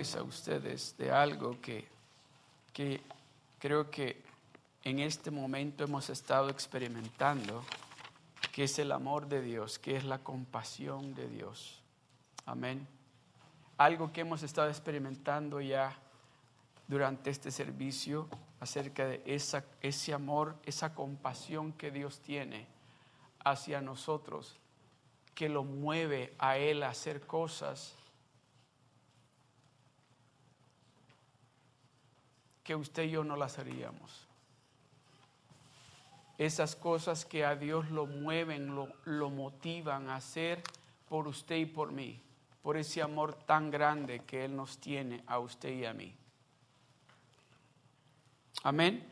a ustedes de algo que, que creo que en este momento hemos estado experimentando, que es el amor de Dios, que es la compasión de Dios. Amén. Algo que hemos estado experimentando ya durante este servicio acerca de esa, ese amor, esa compasión que Dios tiene hacia nosotros, que lo mueve a Él a hacer cosas que usted y yo no las haríamos. Esas cosas que a Dios lo mueven, lo, lo motivan a hacer por usted y por mí, por ese amor tan grande que Él nos tiene a usted y a mí. Amén.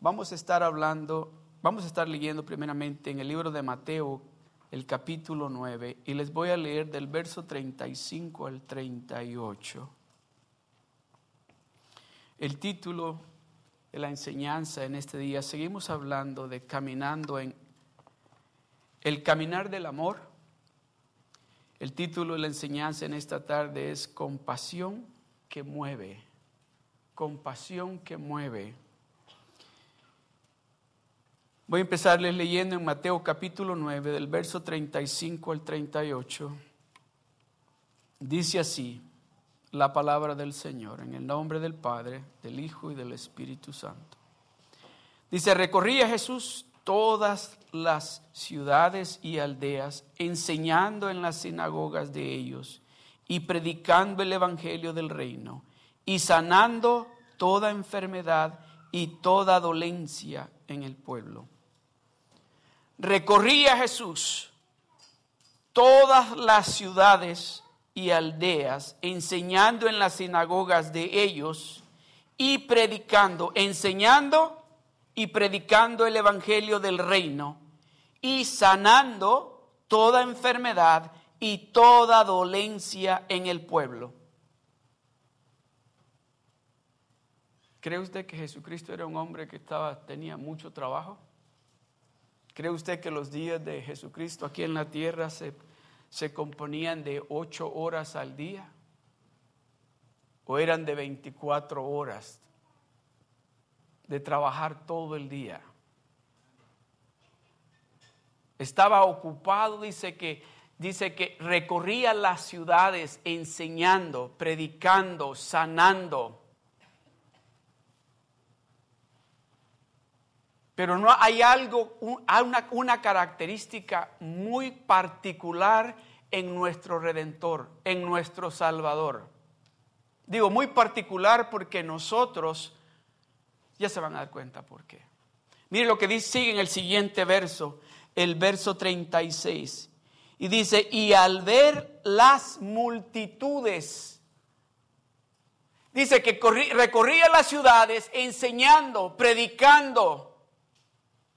Vamos a estar hablando, vamos a estar leyendo primeramente en el libro de Mateo, el capítulo 9, y les voy a leer del verso 35 al 38. El título de la enseñanza en este día, seguimos hablando de caminando en el caminar del amor. El título de la enseñanza en esta tarde es Compasión que mueve. Compasión que mueve. Voy a empezarles leyendo en Mateo capítulo 9, del verso 35 al 38. Dice así la palabra del Señor, en el nombre del Padre, del Hijo y del Espíritu Santo. Dice, recorría Jesús todas las ciudades y aldeas, enseñando en las sinagogas de ellos y predicando el Evangelio del reino y sanando toda enfermedad y toda dolencia en el pueblo. Recorría Jesús todas las ciudades y aldeas, enseñando en las sinagogas de ellos y predicando, enseñando y predicando el Evangelio del reino y sanando toda enfermedad y toda dolencia en el pueblo. ¿Cree usted que Jesucristo era un hombre que estaba, tenía mucho trabajo? ¿Cree usted que los días de Jesucristo aquí en la tierra se se componían de ocho horas al día o eran de 24 horas de trabajar todo el día. Estaba ocupado, dice que, dice que recorría las ciudades enseñando, predicando, sanando. Pero no hay algo, una, una característica muy particular en nuestro Redentor, en nuestro Salvador. Digo muy particular porque nosotros, ya se van a dar cuenta por qué. Mire lo que dice, sigue en el siguiente verso, el verso 36. Y dice, y al ver las multitudes, dice que recorría las ciudades enseñando, predicando,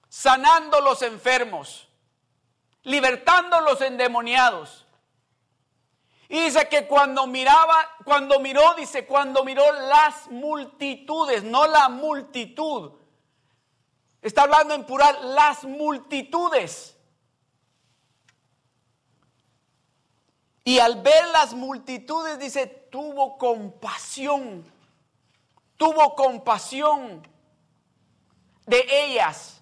sanando los enfermos, libertando los endemoniados. Y dice que cuando miraba, cuando miró, dice, cuando miró las multitudes, no la multitud. Está hablando en plural, las multitudes. Y al ver las multitudes, dice, tuvo compasión. Tuvo compasión de ellas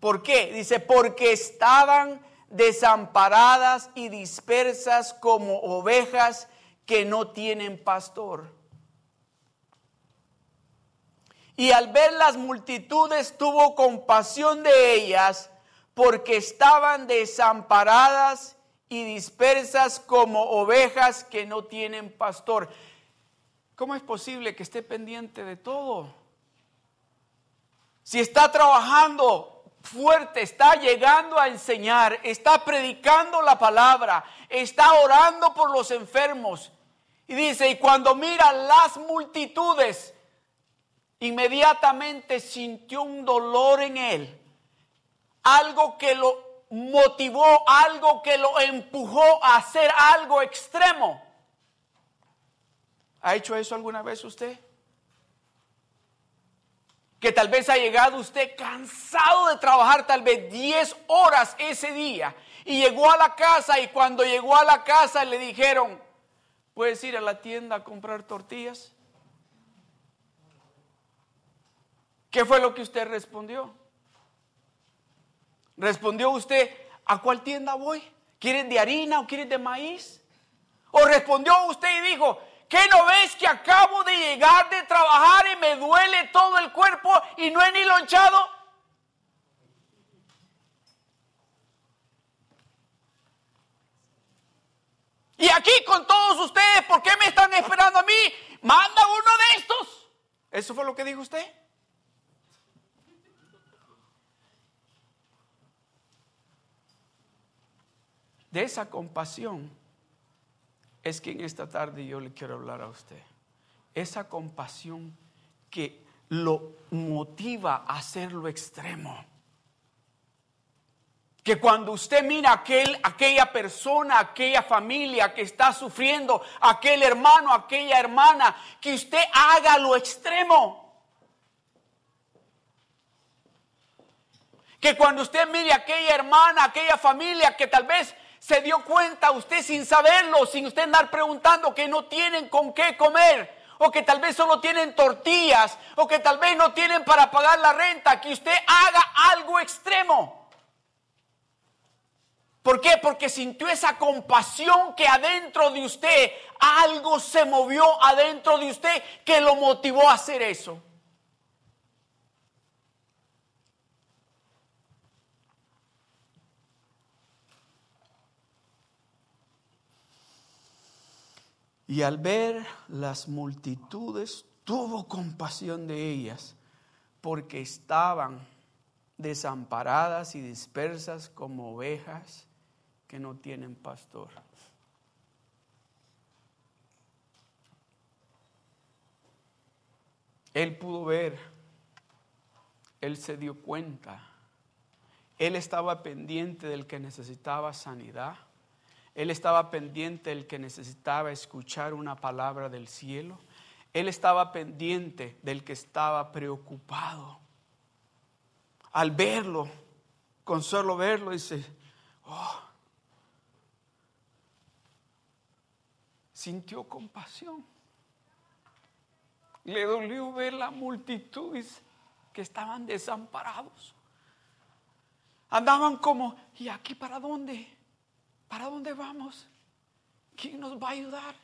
¿Por qué? Dice, porque estaban desamparadas y dispersas como ovejas que no tienen pastor. Y al ver las multitudes tuvo compasión de ellas porque estaban desamparadas y dispersas como ovejas que no tienen pastor. ¿Cómo es posible que esté pendiente de todo? Si está trabajando fuerte, está llegando a enseñar, está predicando la palabra, está orando por los enfermos. Y dice, y cuando mira las multitudes, inmediatamente sintió un dolor en él, algo que lo motivó, algo que lo empujó a hacer algo extremo. ¿Ha hecho eso alguna vez usted? Que tal vez ha llegado usted cansado de trabajar tal vez 10 horas ese día y llegó a la casa y cuando llegó a la casa le dijeron, ¿Puedes ir a la tienda a comprar tortillas? ¿Qué fue lo que usted respondió? ¿Respondió usted a cuál tienda voy? ¿Quieren de harina o quieren de maíz? ¿O respondió usted y dijo, ¿qué no ves que acabo de llegar de trabajar y me duele todo el cuerpo y no he ni lonchado? Y aquí con todos ustedes, ¿por qué me están esperando a mí? Manda uno de estos. ¿Eso fue lo que dijo usted? De esa compasión es que en esta tarde yo le quiero hablar a usted. Esa compasión que lo motiva a hacer lo extremo. Que cuando usted mira aquel, aquella persona, aquella familia que está sufriendo, aquel hermano, aquella hermana, que usted haga lo extremo. Que cuando usted mire aquella hermana, aquella familia que tal vez se dio cuenta usted sin saberlo, sin usted andar preguntando que no tienen con qué comer, o que tal vez solo tienen tortillas, o que tal vez no tienen para pagar la renta, que usted haga algo extremo. ¿Por qué? Porque sintió esa compasión que adentro de usted algo se movió adentro de usted que lo motivó a hacer eso. Y al ver las multitudes, tuvo compasión de ellas, porque estaban desamparadas y dispersas como ovejas que no tienen pastor. Él pudo ver, él se dio cuenta, él estaba pendiente del que necesitaba sanidad él estaba pendiente del que necesitaba escuchar una palabra del cielo. Él estaba pendiente del que estaba preocupado. Al verlo, con solo verlo, dice, oh, sintió compasión. Le dolió ver la multitud que estaban desamparados. Andaban como, ¿y aquí para dónde? ¿Para dónde vamos? ¿Quién nos va a ayudar?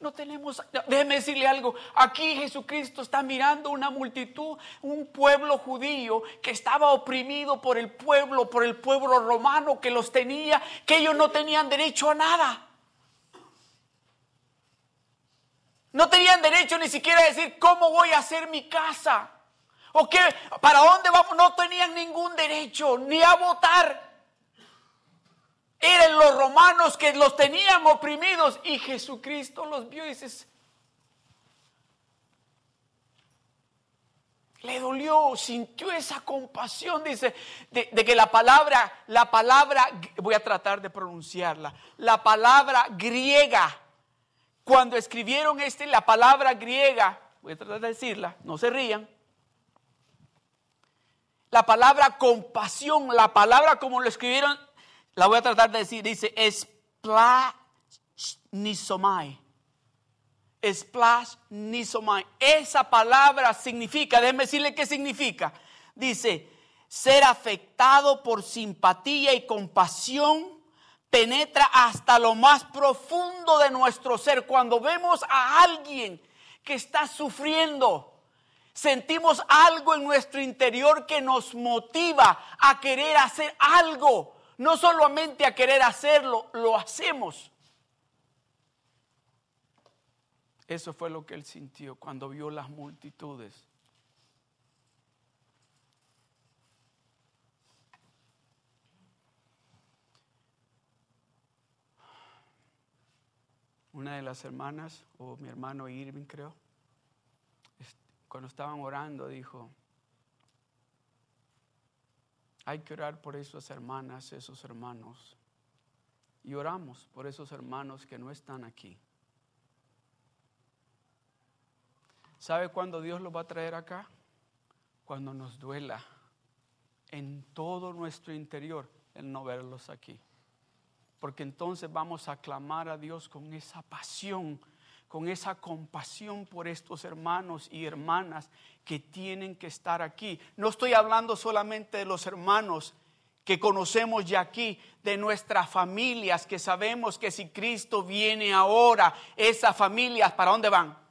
No tenemos, déjeme decirle algo, aquí Jesucristo está mirando una multitud, un pueblo judío que estaba oprimido por el pueblo, por el pueblo romano que los tenía, que ellos no tenían derecho a nada. No tenían derecho ni siquiera a decir cómo voy a hacer mi casa. O qué, para dónde vamos. No tenían ningún derecho ni a votar. Eran los romanos que los tenían oprimidos y Jesucristo los vio y dice, le dolió, sintió esa compasión, dice, de, de, que la palabra, la palabra, voy a tratar de pronunciarla, la palabra griega, cuando escribieron este, la palabra griega, voy a tratar de decirla, no se rían, la palabra compasión, la palabra como lo escribieron la voy a tratar de decir, dice esplasnisomai. Esplasnisomai. Esa palabra significa, déjeme decirle qué significa. Dice, ser afectado por simpatía y compasión penetra hasta lo más profundo de nuestro ser. Cuando vemos a alguien que está sufriendo, sentimos algo en nuestro interior que nos motiva a querer hacer algo no solamente a querer hacerlo, lo hacemos. Eso fue lo que él sintió cuando vio las multitudes. Una de las hermanas, o mi hermano Irving creo, cuando estaban orando dijo, hay que orar por esas hermanas, esos hermanos. Y oramos por esos hermanos que no están aquí. ¿Sabe cuándo Dios los va a traer acá? Cuando nos duela en todo nuestro interior el no verlos aquí. porque entonces vamos a clamar a Dios con esa pasión, con esa compasión por estos hermanos y hermanas que tienen que estar aquí. No estoy hablando solamente de los hermanos que conocemos ya aquí, de nuestras familias, que sabemos que si Cristo viene ahora, esas familias, ¿para dónde van?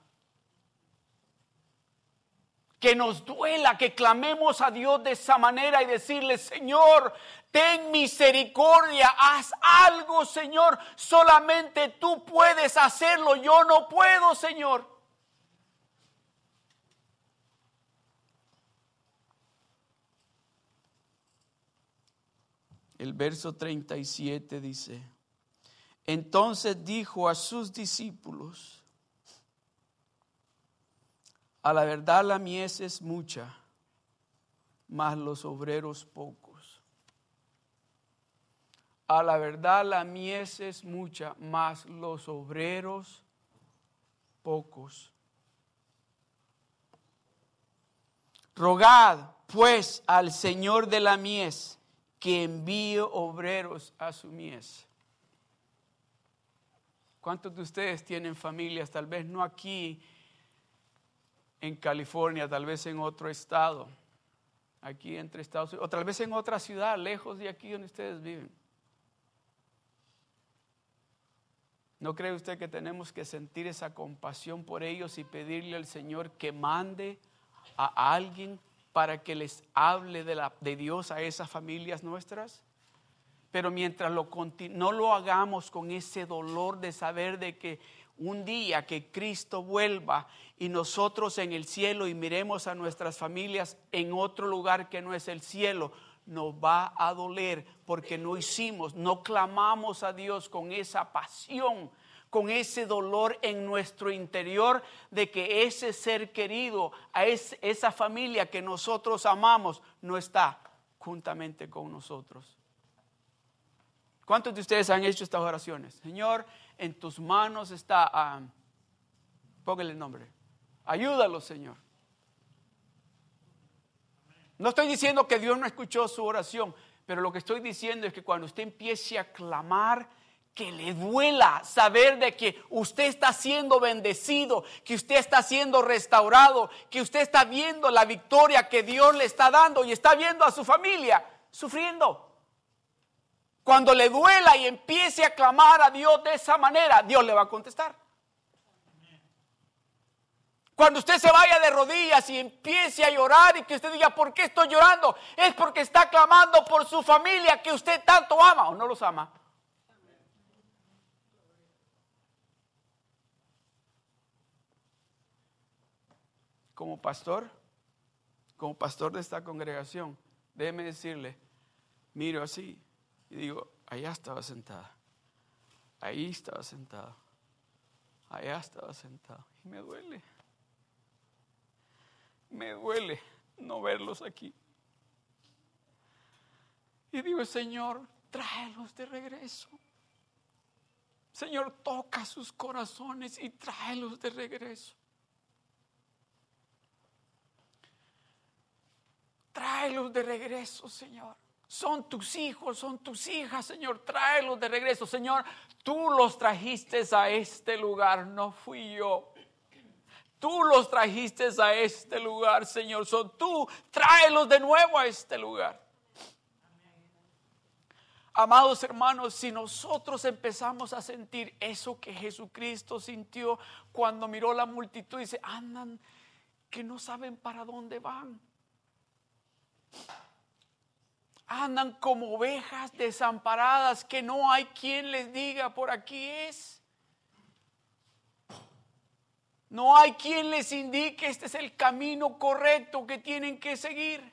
Que nos duela, que clamemos a Dios de esa manera y decirle, Señor, ten misericordia, haz algo, Señor. Solamente tú puedes hacerlo, yo no puedo, Señor. El verso 37 dice, entonces dijo a sus discípulos, a la verdad la mies es mucha, mas los obreros pocos. A la verdad la mies es mucha, mas los obreros pocos. Rogad pues al Señor de la mies que envíe obreros a su mies. ¿Cuántos de ustedes tienen familias, tal vez no aquí en California, tal vez en otro estado, aquí entre Estados Unidos, o tal vez en otra ciudad, lejos de aquí donde ustedes viven? ¿No cree usted que tenemos que sentir esa compasión por ellos y pedirle al Señor que mande a alguien para que les hable de, Dios a esas familias nuestras. Pero mientras lo, no lo hagamos con ese dolor de saber de que un día que Cristo vuelva y nosotros en el cielo y miremos a nuestras familias en otro lugar que no es el cielo, nos va a doler porque no hicimos, no clamamos a Dios con esa pasión con ese dolor en nuestro interior de que ese ser querido, a esa familia que nosotros amamos, no está juntamente con nosotros. ¿Cuántos de ustedes han hecho estas oraciones? Señor, en tus manos está, uh, póngale el nombre, ayúdalo, Señor. No estoy diciendo que Dios no escuchó su oración, pero lo que estoy diciendo es que cuando usted empiece a clamar, que le duela saber de que usted está siendo bendecido, que usted está siendo restaurado, que usted está viendo la victoria que Dios le está dando y está viendo a su familia sufriendo. Cuando le duela y empiece a clamar a Dios de esa manera, Dios le va a contestar. Cuando usted se vaya de rodillas y empiece a llorar y que usted diga, ¿por qué estoy llorando? Es porque está clamando por su familia que usted tanto ama o no los ama. como pastor, como pastor de esta congregación, déjeme decirle, miro así y digo, allá estaba sentada, ahí estaba sentado, allá estaba sentado. Y me duele, me duele no verlos aquí. Y digo, Señor, tráelos de regreso. Señor, toca sus corazones y tráelos de regreso. Tráelos de regreso, Señor. Son tus hijos, son tus hijas, Señor. Tráelos de regreso, Señor. Tú los trajiste a este lugar, no fui yo. Tú los trajiste a este lugar, Señor. Son tú. Tráelos de nuevo a este lugar. Amados hermanos, si nosotros empezamos a sentir eso que Jesucristo sintió cuando miró la multitud y dice, andan que no saben para dónde van. Andan como ovejas desamparadas que no hay quien les diga por aquí es. No hay quien les indique este es el camino correcto que tienen que seguir.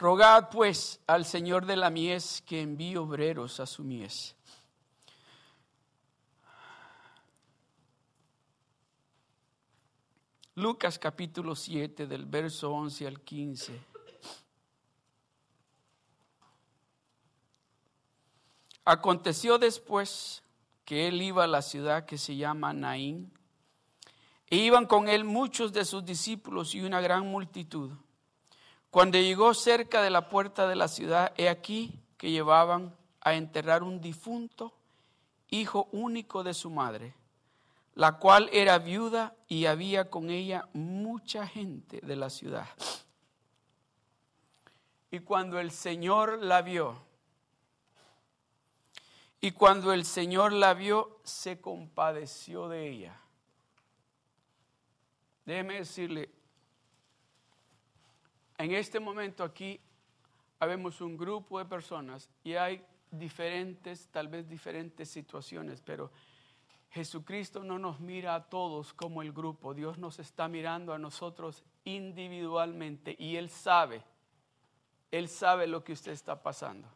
Rogad pues al Señor de la mies que envíe obreros a su mies. Lucas capítulo 7 del verso 11 al 15. Aconteció después que él iba a la ciudad que se llama Naín. E iban con él muchos de sus discípulos y una gran multitud. Cuando llegó cerca de la puerta de la ciudad, he aquí que llevaban a enterrar un difunto, hijo único de su madre, la cual era viuda y había con ella mucha gente de la ciudad. Y cuando el Señor la vio, y cuando el Señor la vio, se compadeció de ella Déjeme decirle, en este momento aquí habemos un grupo de personas y hay diferentes, tal vez diferentes situaciones, pero Jesucristo no nos mira a todos como el grupo, Dios nos está mirando a nosotros individualmente y Él sabe, Él sabe lo que usted está pasando,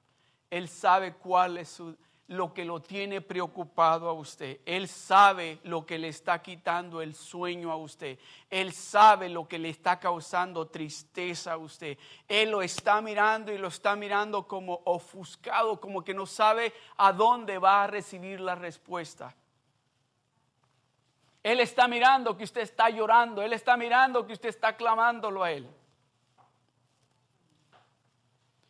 Él sabe cuál es su lo que lo tiene preocupado a usted. Él sabe lo que le está quitando el sueño a usted. Él sabe lo que le está causando tristeza a usted. Él lo está mirando y lo está mirando como ofuscado, como que no sabe a dónde va a recibir la respuesta. Él está mirando que usted está llorando. Él está mirando que usted está clamándolo a Él.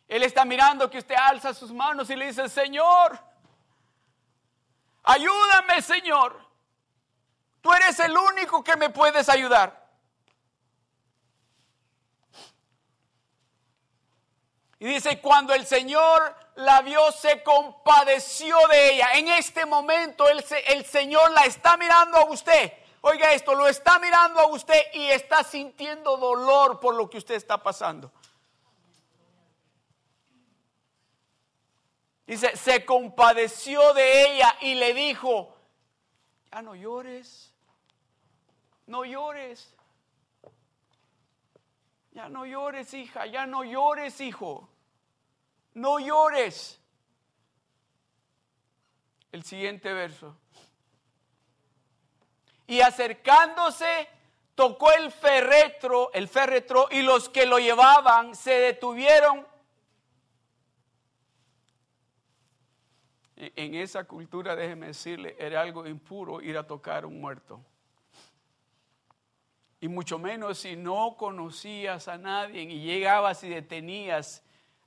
Él está mirando que usted alza sus manos y le dice, Señor, Ayúdame, Señor. Tú eres el único que me puedes ayudar. Y dice, cuando el Señor la vio, se compadeció de ella. En este momento el, el, Señor la está mirando a usted. Oiga esto, lo está mirando a usted y está sintiendo dolor por lo que usted está pasando. Dice, se compadeció de ella y le dijo, ya no llores, no llores, ya no llores hija, ya no llores hijo, no llores. El siguiente verso. Y acercándose, tocó el ferretro, el ferretro, y los que lo llevaban se detuvieron En esa cultura, déjeme decirle, era algo impuro ir a tocar un muerto. Y mucho menos si no conocías a nadie y llegabas y detenías,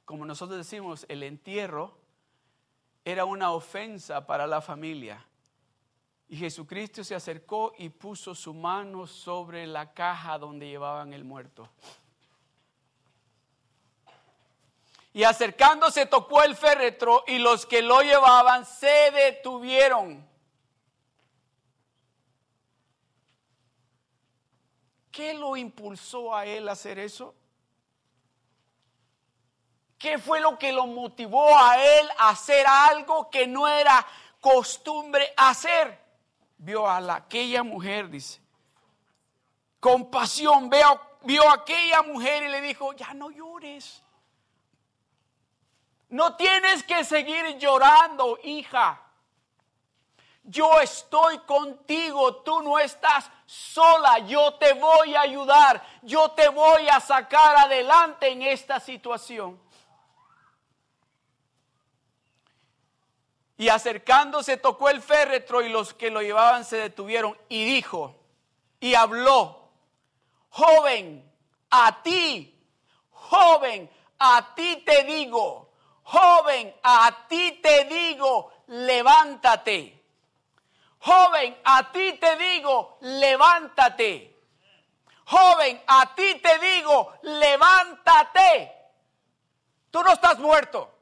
como nosotros decimos, el entierro, era una ofensa para la familia. Y Jesucristo se acercó y puso su mano sobre la caja donde llevaban el muerto. Y acercándose tocó el féretro y los que lo llevaban se detuvieron. ¿Qué lo impulsó a él a hacer eso? ¿Qué fue lo que lo motivó a él a hacer algo que no era costumbre hacer? Vio a aquella mujer, dice, compasión, vio, vio a aquella mujer y le dijo, ya no llores. No tienes que seguir llorando, hija. Yo estoy contigo, tú no estás sola, yo te voy a ayudar, yo te voy a sacar adelante en esta situación. Y acercándose tocó el féretro y los que lo llevaban se detuvieron y dijo y habló, joven, a ti, joven, a ti te digo Joven, a ti te digo, levántate. Joven, a ti te digo, levántate. Joven, a ti te digo, levántate. Tú no estás muerto.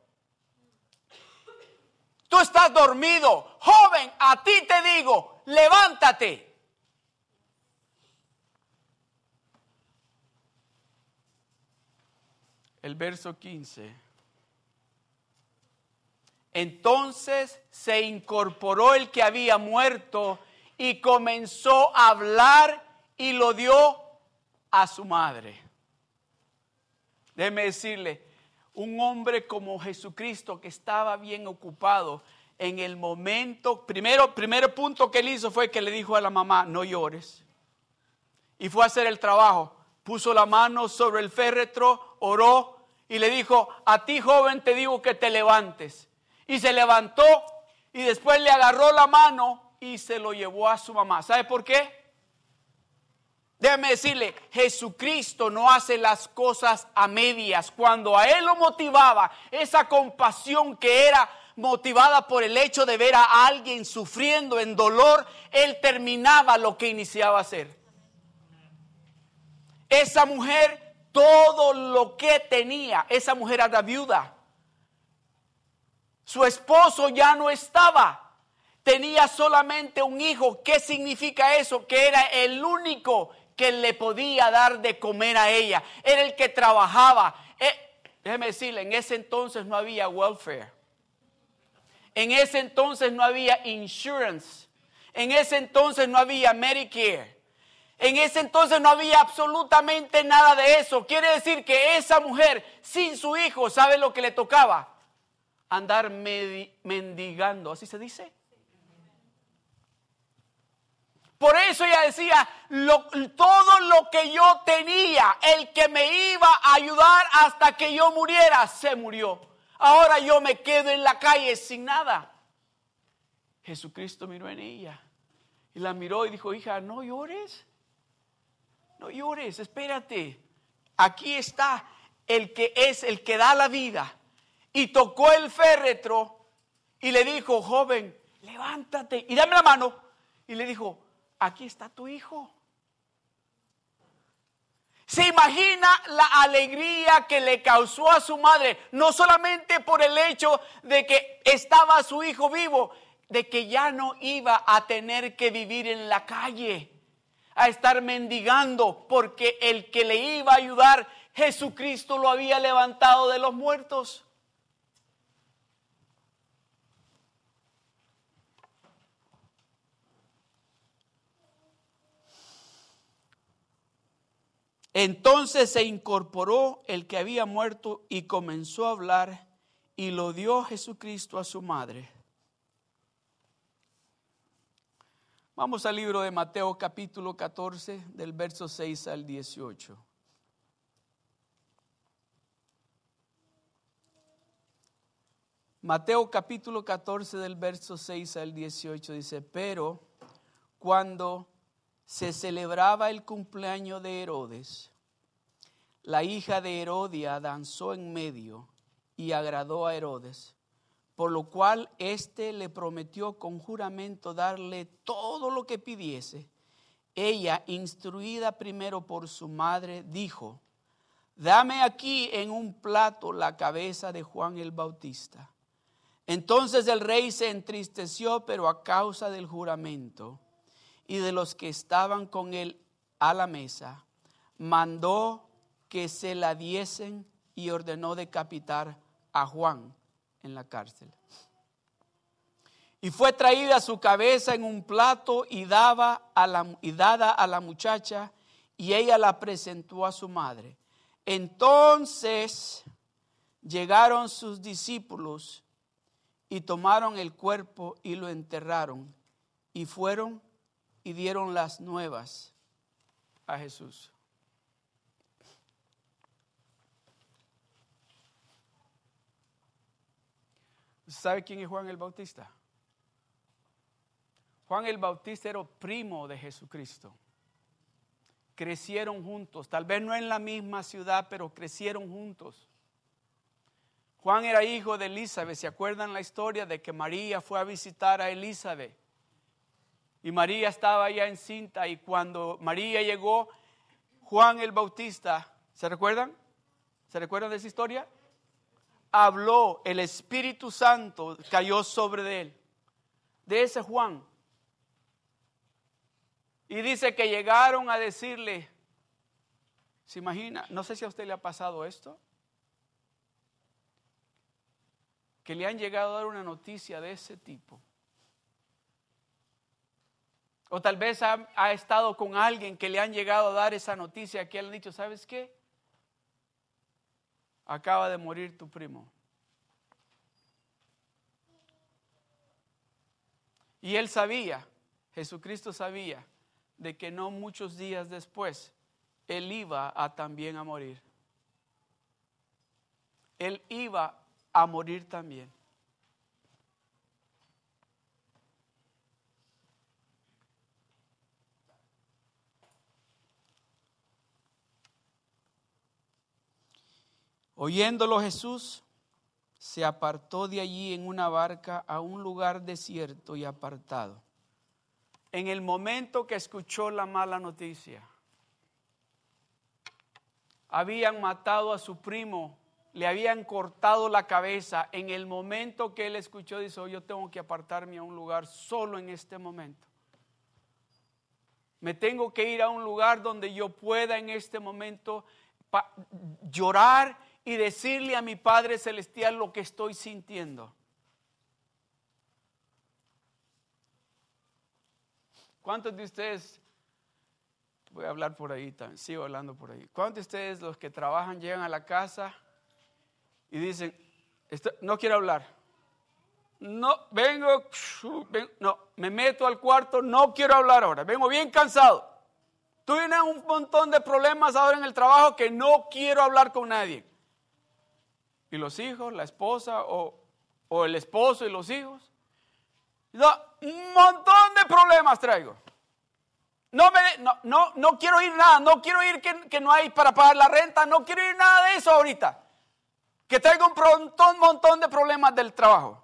Tú estás dormido. Joven, a ti te digo, levántate. El verso 15. Entonces se incorporó el que había muerto y comenzó a hablar y lo dio a su madre. Déjeme decirle, un hombre como Jesucristo que estaba bien ocupado en el momento, primero, primer punto que él hizo fue que le dijo a la mamá, no llores. Y fue a hacer el trabajo. Puso la mano sobre el féretro, oró y le dijo, a ti joven te digo que te levantes y se levantó y después le agarró la mano y se lo llevó a su mamá. ¿Sabe por qué? Déjame decirle, Jesucristo no hace las cosas a medias. Cuando a él lo motivaba esa compasión que era motivada por el hecho de ver a alguien sufriendo en dolor, él terminaba lo que iniciaba a hacer. Esa mujer, todo lo que tenía, esa mujer era viuda. Su esposo ya no estaba. Tenía solamente un hijo. ¿Qué significa eso? Que era el único que le podía dar de comer a ella. Era el que trabajaba. Eh, déjeme decirle, en ese entonces no había welfare. En ese entonces no había insurance. En ese entonces no había Medicare. En ese entonces no había absolutamente nada de eso. Quiere decir que esa mujer sin su hijo, ¿sabe lo que le tocaba? Andar mendigando, así se dice. Por eso ella decía, todo lo que yo tenía, el que me iba a ayudar hasta que yo muriera, se murió. Ahora yo me quedo en la calle sin nada. Jesucristo miró en ella y la miró y dijo, hija, no llores, no llores, espérate. Aquí está el que es el que da la vida. Y tocó el féretro y le dijo, joven, levántate y dame la mano. Y le dijo, aquí está tu hijo. Se imagina la alegría que le causó a su madre, no solamente por el hecho de que estaba su hijo vivo, de que ya no iba a tener que vivir en la calle, a estar mendigando, porque el que le iba a ayudar, Jesucristo lo había levantado de los muertos. Entonces se incorporó el que había muerto y comenzó a hablar y lo dio Jesucristo a su madre. Vamos al libro de Mateo capítulo 14 del verso 6 al 18. Mateo capítulo 14 del verso 6 al 18 dice, pero cuando se celebraba el cumpleaños de Herodes. La hija de Herodia danzó en medio y agradó a Herodes, por lo cual éste le prometió con juramento darle todo lo que pidiese. Ella, instruida primero por su madre, dijo, dame aquí en un plato la cabeza de Juan el Bautista. Entonces el rey se entristeció, pero a causa del juramento y de los que estaban con él a la mesa, mandó que se la diesen y ordenó decapitar a Juan en la cárcel. Y fue traída su cabeza en un plato y, daba a la, y dada a la muchacha, y ella la presentó a su madre. Entonces llegaron sus discípulos y tomaron el cuerpo y lo enterraron y fueron y dieron las nuevas a Jesús. ¿Sabe quién es Juan el Bautista? Juan el Bautista era primo de Jesucristo. Crecieron juntos, tal vez no en la misma ciudad, pero crecieron juntos. Juan era hijo de Elizabeth. ¿Se acuerdan la historia de que María fue a visitar a Elizabeth? Y María estaba ya encinta y cuando María llegó, Juan el Bautista, ¿se recuerdan? ¿Se recuerdan de esa historia? Habló, el Espíritu Santo cayó sobre él, de ese Juan. Y dice que llegaron a decirle, ¿se imagina? No sé si a usted le ha pasado esto. Que le han llegado a dar una noticia de ese tipo. O tal vez ha, estado con alguien que le han llegado a dar esa noticia que le han dicho, ¿sabes qué? Acaba de morir tu primo. Y él sabía, Jesucristo sabía, de que no muchos días después él iba a también a morir. Él iba a morir también. Oyéndolo Jesús, se apartó de allí en una barca a un lugar desierto y apartado. En el momento que escuchó la mala noticia, habían matado a su primo, le habían cortado la cabeza. En el momento que él escuchó, dice, oh, yo tengo que apartarme a un lugar solo en este momento. Me tengo que ir a un lugar donde yo pueda en este momento llorar y decirle a mi Padre Celestial lo que estoy sintiendo. ¿Cuántos de ustedes, voy a hablar por ahí, sigo hablando por ahí, cuántos de ustedes los que trabajan llegan a la casa y dicen, no quiero hablar? No, vengo, no, me meto al cuarto, no quiero hablar ahora, vengo bien cansado. Tú tienes un montón de problemas ahora en el trabajo que no quiero hablar con nadie y los hijos, la esposa o, el esposo y los hijos. un montón de problemas traigo. No, me, no, no, quiero ir nada, no quiero ir que, que, no hay para pagar la renta, no quiero ir nada de eso ahorita. Que traigo un montón, montón de problemas del trabajo.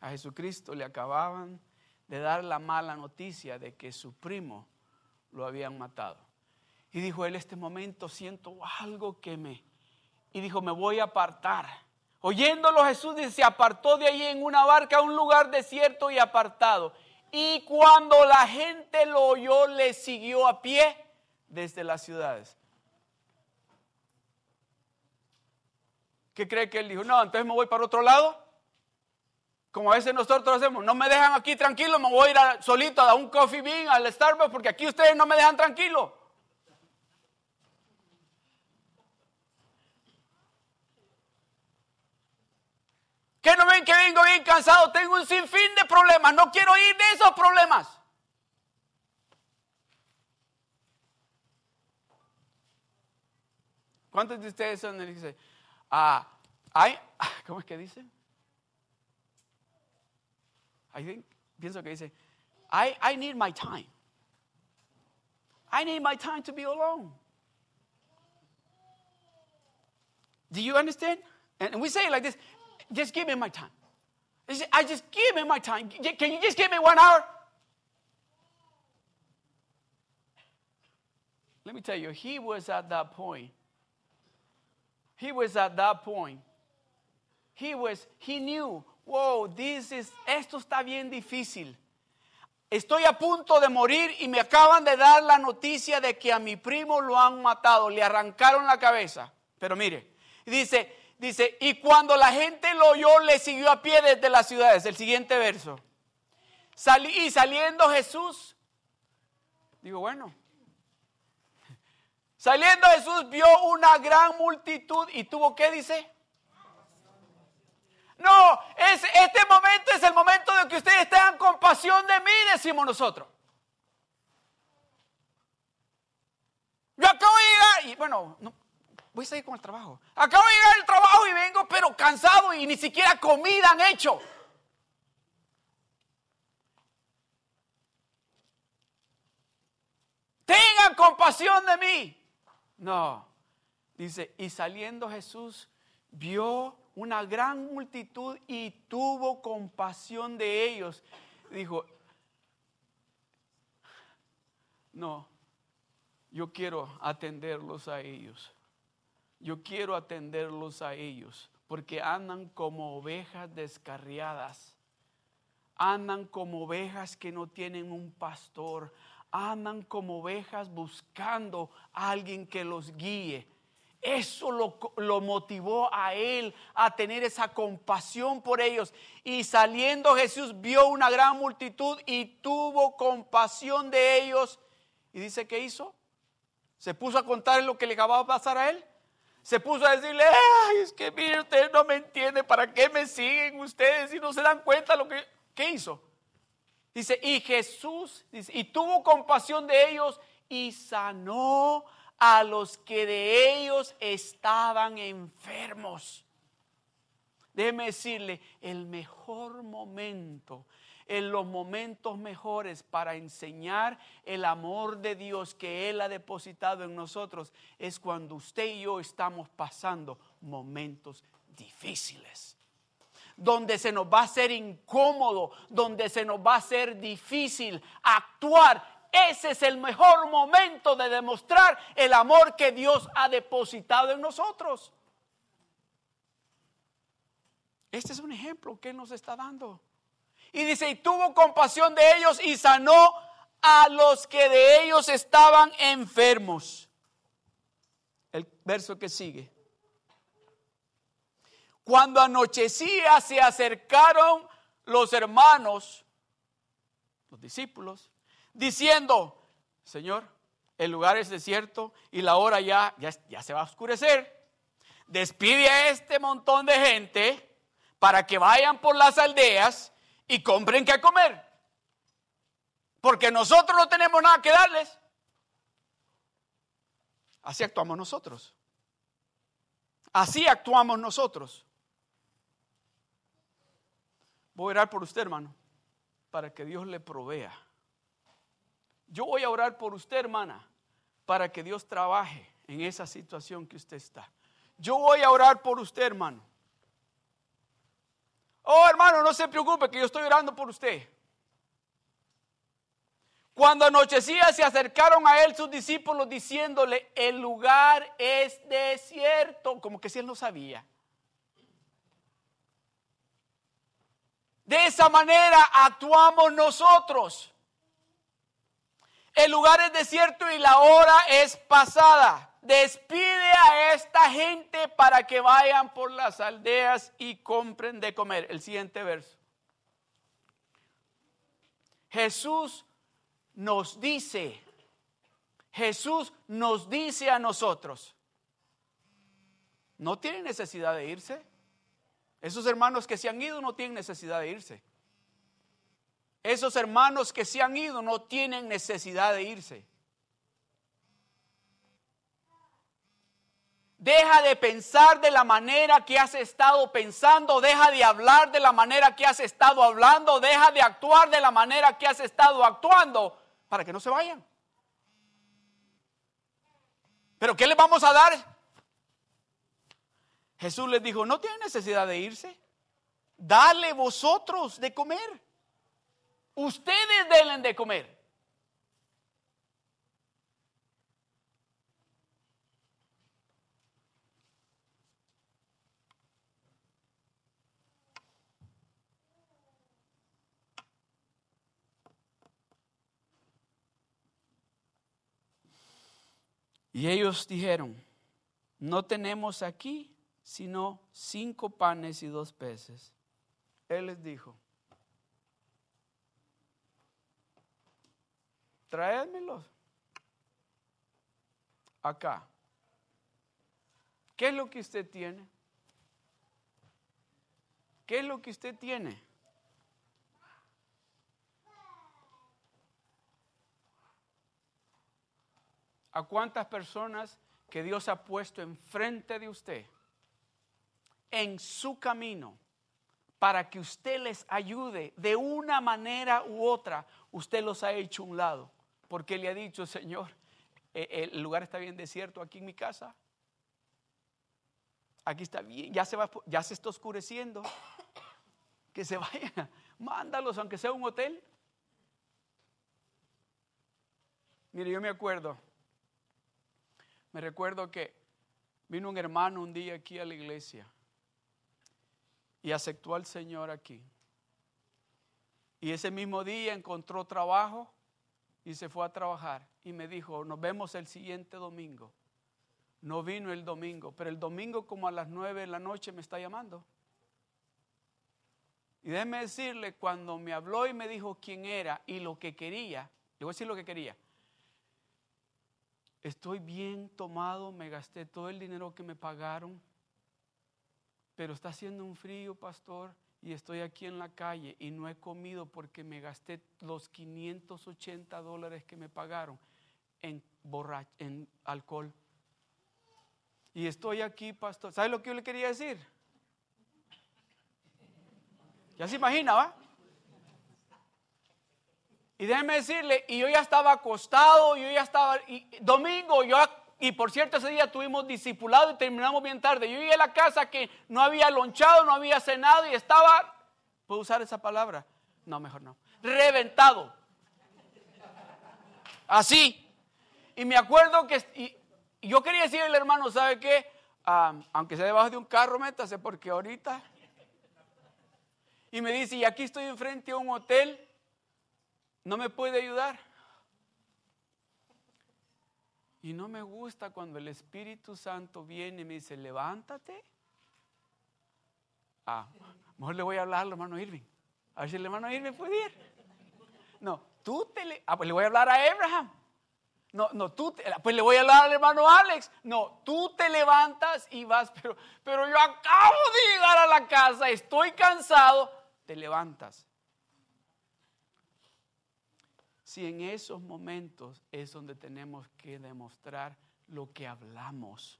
A Jesucristo le acababan de dar la mala noticia de que su primo lo habían matado. Y dijo, él este momento siento algo que me... Y dijo, me voy a apartar. Oyéndolo Jesús se apartó de ahí en una barca a un lugar desierto y apartado. Y cuando la gente lo oyó, le siguió a pie desde las ciudades. ¿Qué cree que él dijo? No, entonces me voy para otro lado. Como a veces nosotros hacemos, no me dejan aquí tranquilo, me voy a ir solito a un coffee bean, al Starbucks, porque aquí ustedes no me dejan tranquilo. Que no ven que vengo bien cansado, tengo un sinfín de problemas, no quiero ir de esos problemas. ¿Cuántos de ustedes son? Dice, ah, hay, ¿cómo es que dice? I think, pienso que dice, I, I need my time. I need my time to be alone. Do you understand? And we say it like this just give me my time. I just give me my time. Can you just give me one hour? Let me tell you, he was at that point. He was at that point. He was, he knew wow, this is, esto está bien difícil. Estoy a punto de morir y me acaban de dar la noticia de que a mi primo lo han matado, le arrancaron la cabeza. Pero mire, dice, dice, y cuando la gente lo oyó, le siguió a pie desde las ciudades. El siguiente verso. Y saliendo Jesús, digo, bueno, saliendo Jesús vio una gran multitud y tuvo, ¿qué dice? No, es, este momento es el momento de que ustedes tengan compasión de mí, decimos nosotros. Yo acabo de llegar y bueno, voy a seguir con el trabajo. Acabo de llegar al trabajo y vengo pero cansado y ni siquiera comida han hecho. Tengan compasión de mí. No, dice, y saliendo Jesús vio una gran multitud y tuvo compasión de ellos. Dijo, no, yo quiero atenderlos a ellos. Yo quiero atenderlos a ellos porque andan como ovejas descarriadas. Andan como ovejas que no tienen un pastor. Andan como ovejas buscando a alguien que los guíe. Eso lo, motivó a él a tener esa compasión por ellos. Y saliendo Jesús vio una gran multitud y tuvo compasión de ellos. Y dice, ¿qué hizo? Se puso a contar lo que le acababa de pasar a él. Se puso a decirle, ay, es que mire, ustedes no me entienden, ¿para qué me siguen ustedes y no se dan cuenta lo que, ¿qué hizo? Dice, y Jesús, y tuvo compasión de ellos y sanó a los que de ellos estaban enfermos. Déjeme decirle, el mejor momento, en los momentos mejores para enseñar el amor de Dios que Él ha depositado en nosotros es cuando usted y yo estamos pasando momentos difíciles donde se nos va a hacer incómodo, donde se nos va a hacer difícil actuar. Ese es el mejor momento de demostrar el amor que Dios ha depositado en nosotros. Este es un ejemplo que nos está dando. Y dice, y tuvo compasión de ellos y sanó a los que de ellos estaban enfermos. El verso que sigue. Cuando anochecía se acercaron los hermanos, los discípulos, diciendo, Señor, el lugar es desierto y la hora ya, ya, ya se va a oscurecer. Despide a este montón de gente para que vayan por las aldeas y compren qué comer. Porque nosotros no tenemos nada que darles. Así actuamos nosotros. Así actuamos nosotros. Voy a orar por usted, hermano, para que Dios le provea. Yo voy a orar por usted, hermana, para que Dios trabaje en esa situación que usted está. Yo voy a orar por usted, hermano. Oh, hermano, no se preocupe que yo estoy orando por usted. Cuando anochecía se acercaron a él sus discípulos diciéndole, el lugar es desierto, como que si él no sabía. De esa manera actuamos nosotros. El lugar es desierto y la hora es pasada. Despide a esta gente para que vayan por las aldeas y compren de comer. El siguiente verso. Jesús nos dice, Jesús nos dice a nosotros, no tienen necesidad de irse. Esos hermanos que se han ido no tienen necesidad de irse. Esos hermanos que se han ido no tienen necesidad de irse. Deja de pensar de la manera que has estado pensando, deja de hablar de la manera que has estado hablando, deja de actuar de la manera que has estado actuando para que no se vayan. Pero ¿qué les vamos a dar? Jesús les dijo, no tiene necesidad de irse. Dale vosotros de comer. Ustedes denle de comer. Y ellos dijeron, no tenemos aquí sino cinco panes y dos peces. Él les dijo, traédmelos acá. ¿Qué es lo que usted tiene? ¿Qué es lo que usted tiene? ¿A cuántas personas que Dios ha puesto enfrente de usted? en su camino para que usted les ayude de una manera u otra, usted los ha hecho un lado, porque le ha dicho, Señor, e, el lugar está bien desierto aquí en mi casa. Aquí está bien, ya se, va, ya se está oscureciendo. Que se vayan, mándalos aunque sea un hotel. Mire, yo me acuerdo, me recuerdo que vino un hermano un día aquí a la iglesia y aceptó al Señor aquí. Y ese mismo día encontró trabajo y se fue a trabajar. Y me dijo, nos vemos el siguiente domingo. No vino el domingo, pero el domingo como a las nueve de la noche me está llamando. Y déjeme decirle, cuando me habló y me dijo quién era y lo que quería, le voy a decir lo que quería. Estoy bien tomado, me gasté todo el dinero que me pagaron pero está haciendo un frío, pastor, y estoy aquí en la calle y no he comido porque me gasté los 580 dólares que me pagaron en, en alcohol. Y estoy aquí, pastor. ¿Sabe lo que yo le quería decir? Ya se imagina, ¿va? Y déjeme decirle, y yo ya estaba acostado, yo ya estaba, y domingo, yo, y por cierto ese día tuvimos discipulado y terminamos bien tarde. Yo llegué a la casa que no había lonchado, no había cenado y estaba, ¿puedo usar esa palabra? No, mejor no. Reventado. Así. Y me acuerdo que yo quería decirle al hermano, ¿sabe qué? Ah, aunque sea debajo de un carro, métase, porque ahorita. Y me dice, y aquí estoy enfrente a un hotel no me puede ayudar. Y no me gusta cuando el Espíritu Santo viene y me dice, levántate. Ah, mejor le voy a hablar al hermano Irving. A ver si el hermano Irving puede ir. No, tú te le... Ah, pues le voy a hablar a Abraham. No, no, tú, te, pues le voy a hablar al hermano Alex. No, tú te levantas y vas, pero, pero yo acabo de llegar a la casa, estoy cansado, te levantas si en esos momentos es donde tenemos que demostrar lo que hablamos.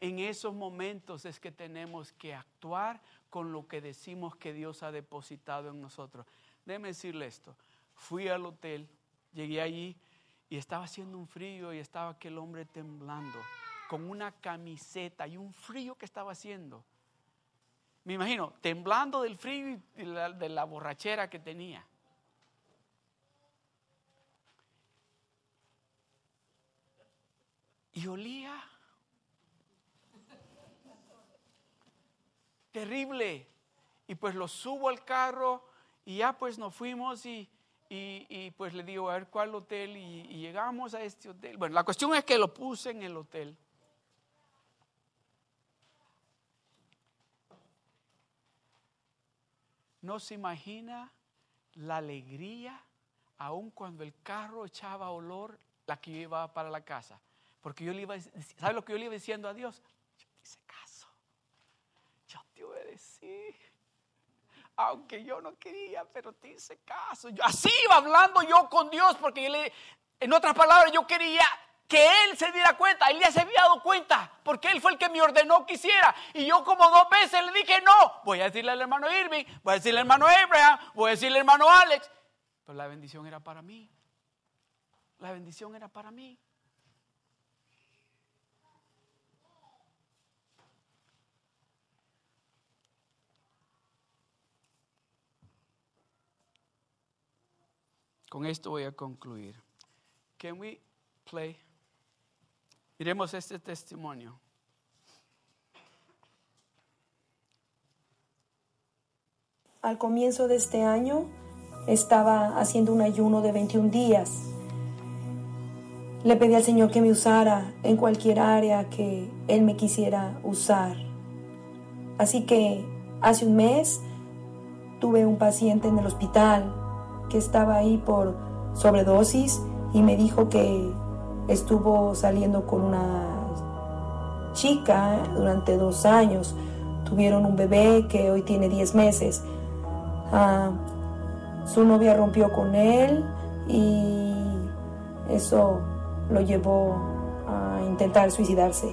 En esos momentos es que tenemos que actuar con lo que decimos que Dios ha depositado en nosotros. Déjeme decirle esto. Fui al hotel, llegué allí y estaba haciendo un frío y estaba aquel hombre temblando con una camiseta y un frío que estaba haciendo. Me imagino, temblando del frío y de la, de la borrachera que tenía. Y olía terrible. Y pues lo subo al carro y ya pues nos fuimos y, pues le digo a ver cuál hotel y, y, llegamos a este hotel. Bueno, la cuestión es que lo puse en el hotel. No se imagina la alegría, aun cuando el carro echaba olor, la que iba para la casa. Porque yo le iba, ¿sabe lo que yo le iba diciendo a Dios? Yo te hice caso. Yo te obedecí. Aunque yo no quería, pero te hice caso. Yo, así iba hablando yo con Dios, porque en otras palabras, yo quería que Él se diera cuenta. Él ya se había dado cuenta, porque Él fue el que me ordenó que hiciera. Y yo como dos veces le dije, no, voy a decirle al hermano Irving, voy a decirle al hermano Abraham, voy a decirle al hermano Alex. Pero la bendición era para mí. La bendición era para mí. Con esto voy a concluir. Can we? Miremos este testimonio. Al comienzo de este año estaba haciendo un ayuno de 21 días. Le pedí al Señor que me usara en cualquier área que Él me quisiera usar. Así que hace un mes tuve un paciente en el hospital que estaba ahí por sobredosis y me dijo que estuvo saliendo con una chica durante dos años. Tuvieron un bebé que hoy tiene 10 meses. Ah, su novia rompió con él y eso lo llevó a intentar suicidarse.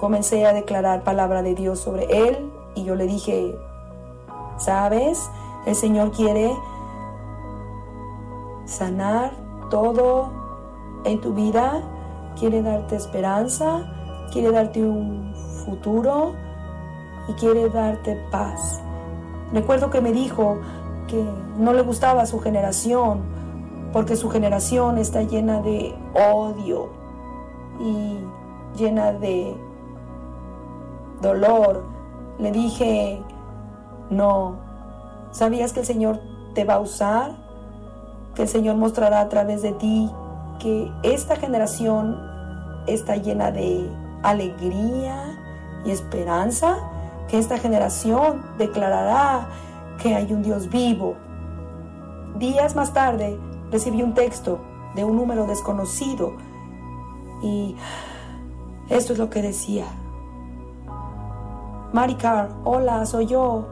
Comencé a declarar palabra de Dios sobre él y yo le dije, ¿sabes? El Señor quiere sanar todo en tu vida, quiere darte esperanza, quiere darte un futuro y quiere darte paz. Recuerdo que me dijo que no le gustaba su generación porque su generación está llena de odio y llena de dolor. Le dije, no, ¿sabías que el Señor te va a usar que el Señor mostrará a través de ti que esta generación está llena de alegría y esperanza, que esta generación declarará que hay un Dios vivo. Días más tarde recibí un texto de un número desconocido y esto es lo que decía. Maricar, hola, soy yo.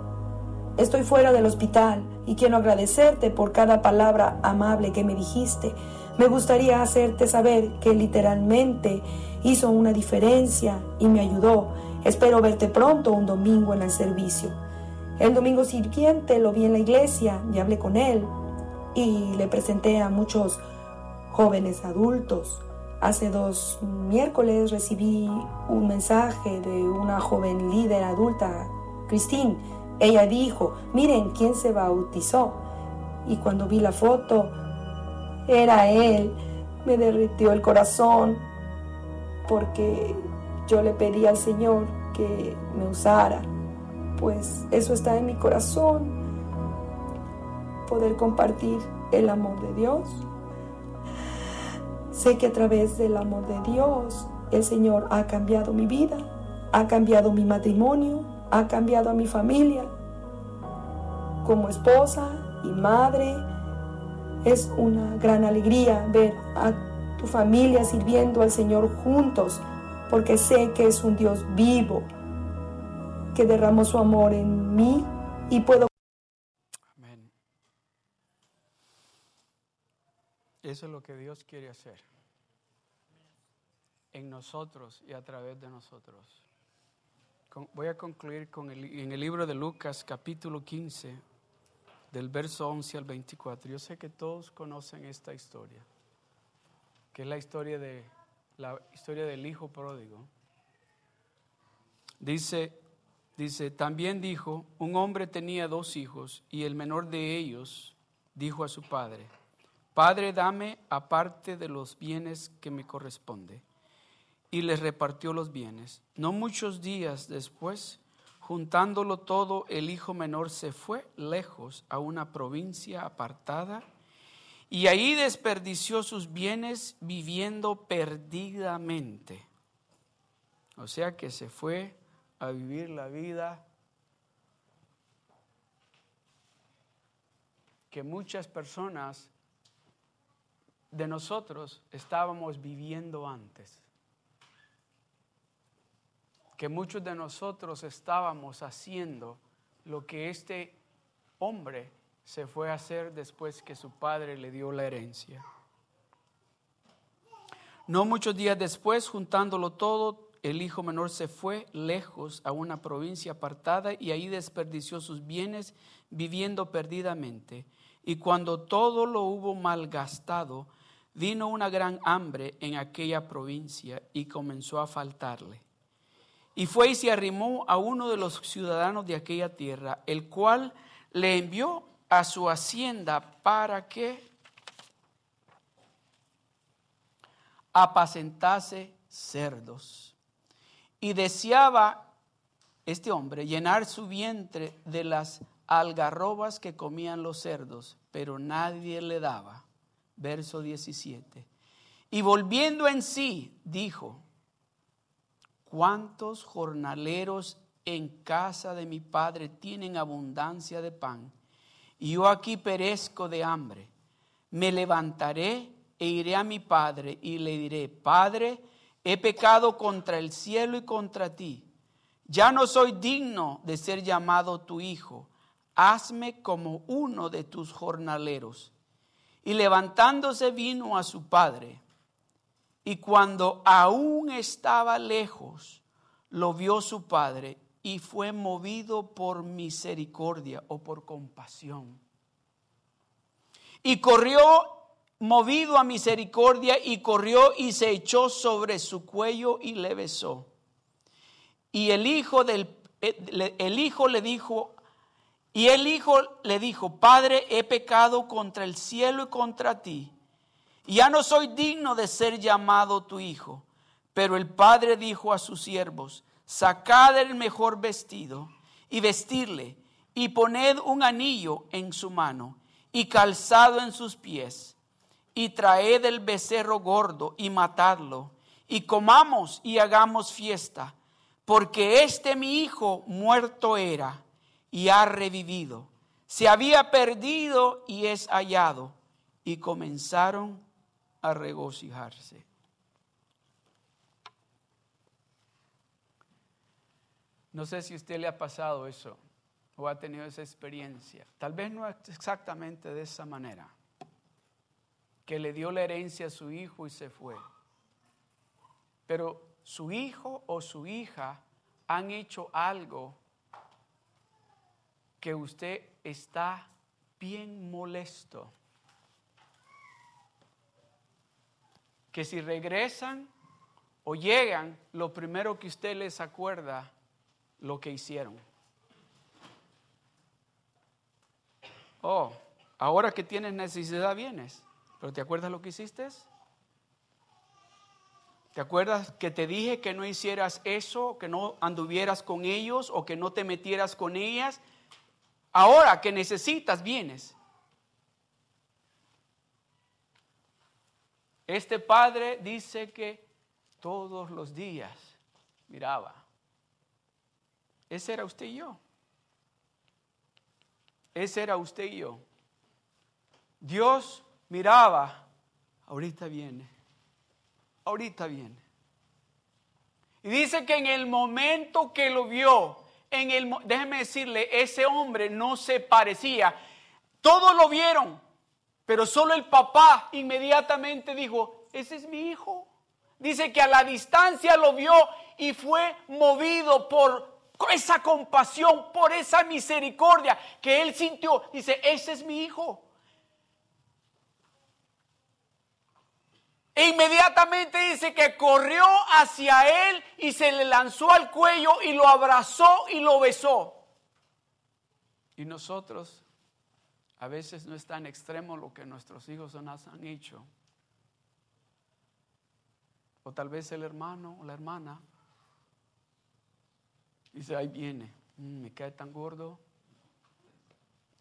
Estoy fuera del hospital y quiero agradecerte por cada palabra amable que me dijiste. Me gustaría hacerte saber que literalmente hizo una diferencia y me ayudó. Espero verte pronto un domingo en el servicio. El domingo siguiente lo vi en la iglesia y hablé con él. y le presenté a muchos jóvenes adultos. Hace dos miércoles recibí un mensaje de una joven líder adulta, Christine. Ella dijo, miren quién se bautizó. Y cuando vi la foto, era él. Me derritió el corazón porque yo le pedí al Señor que me usara. Pues eso está en mi corazón. Poder compartir el amor de Dios. Sé que a través del amor de Dios el Señor ha cambiado mi vida, ha cambiado mi matrimonio, ha cambiado a mi familia. Como esposa y madre, es una gran alegría ver a tu familia sirviendo al Señor juntos, porque sé que es un Dios vivo, que derramó su amor en mí y puedo... Amén. Eso es lo que Dios quiere hacer en nosotros y a través de nosotros. Voy a concluir con el, en el libro de Lucas capítulo 15, del verso 11 al 24. Yo sé que todos conocen esta historia, que es la historia, de, la historia del hijo pródigo. Dice, dice, también dijo, un hombre tenía dos hijos y el menor de ellos dijo a su padre, Padre, dame aparte de los bienes que me corresponde. Y les repartió los bienes. No muchos días después, Juntándolo todo, el hijo menor se fue lejos a una provincia apartada y ahí desperdició sus bienes viviendo perdidamente. O sea que se fue a vivir la vida que muchas personas de nosotros estábamos viviendo antes que muchos de nosotros estábamos haciendo lo que este hombre se fue a hacer después que su padre le dio la herencia. No muchos días después, juntándolo todo, el hijo menor se fue lejos a una provincia apartada y ahí desperdició sus bienes viviendo perdidamente. Y cuando todo lo hubo malgastado, vino una gran hambre en aquella provincia y comenzó a faltarle. Y fue y se arrimó a uno de los ciudadanos de aquella tierra, el cual le envió a su hacienda para que apacentase cerdos. Y deseaba este hombre llenar su vientre de las algarrobas que comían los cerdos, pero nadie le daba. Verso 17. Y volviendo en sí, dijo, ¿Cuántos jornaleros en casa de mi padre tienen abundancia de pan? Y yo aquí perezco de hambre. Me levantaré e iré a mi padre y le diré, Padre, he pecado contra el cielo y contra ti. Ya no soy digno de ser llamado tu hijo. Hazme como uno de tus jornaleros. Y levantándose vino a su padre. Y cuando aún estaba lejos, lo vio su padre y fue movido por misericordia o por compasión. Y corrió movido a misericordia y corrió y se echó sobre su cuello y le besó. Y el hijo del el hijo le dijo y el hijo le dijo, "Padre, he pecado contra el cielo y contra ti." Ya no soy digno de ser llamado tu hijo. Pero el padre dijo a sus siervos, sacad el mejor vestido y vestirle, y poned un anillo en su mano y calzado en sus pies, y traed el becerro gordo y matadlo, y comamos y hagamos fiesta, porque este mi hijo muerto era y ha revivido, se había perdido y es hallado. Y comenzaron a regocijarse. No sé si usted le ha pasado eso o ha tenido esa experiencia. Tal vez no exactamente de esa manera. Que le dio la herencia a su hijo y se fue. Pero su hijo o su hija han hecho algo que usted está bien molesto que si regresan o llegan, lo primero que usted les acuerda, lo que hicieron. Oh, ahora que tienes necesidad vienes, pero ¿te acuerdas lo que hiciste? ¿Te acuerdas que te dije que no hicieras eso, que no anduvieras con ellos o que no te metieras con ellas? Ahora que necesitas, vienes. Este padre dice que todos los días miraba. Ese era usted y yo. Ese era usted y yo. Dios miraba, ahorita viene, ahorita viene. Y dice que en el momento que lo vio, en el, déjeme decirle, ese hombre no se parecía. Todos lo vieron, pero solo el papá inmediatamente dijo, ese es mi hijo. Dice que a la distancia lo vio y fue movido por esa compasión, por esa misericordia que él sintió. Dice, ese es mi hijo. E inmediatamente dice que corrió hacia él y se le lanzó al cuello y lo abrazó y lo besó. Y nosotros a veces no es tan extremo lo que nuestros hijos nos han hecho. O tal vez el hermano o la hermana dice, ahí viene, mm, me cae tan gordo.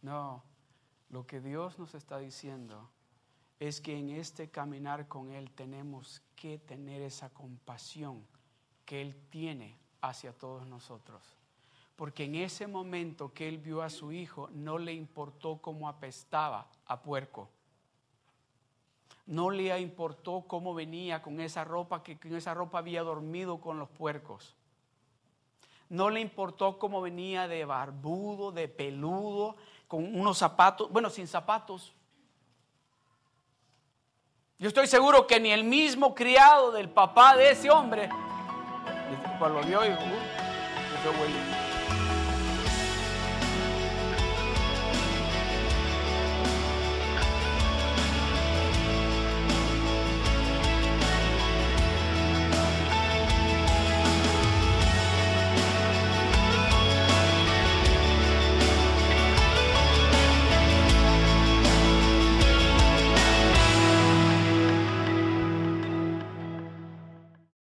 No, lo que Dios nos está diciendo es que en este caminar con Él tenemos que tener esa compasión que Él tiene hacia todos nosotros. Porque en ese momento que Él vio a su hijo, no le importó cómo apestaba a puerco. No le importó cómo venía con esa ropa, que con esa ropa había dormido con los puercos. No le importó cómo venía de barbudo, de peludo, con unos zapatos, bueno, sin zapatos, yo estoy seguro que ni el mismo criado del papá de ese hombre, cuando lo vio, dijo, uh,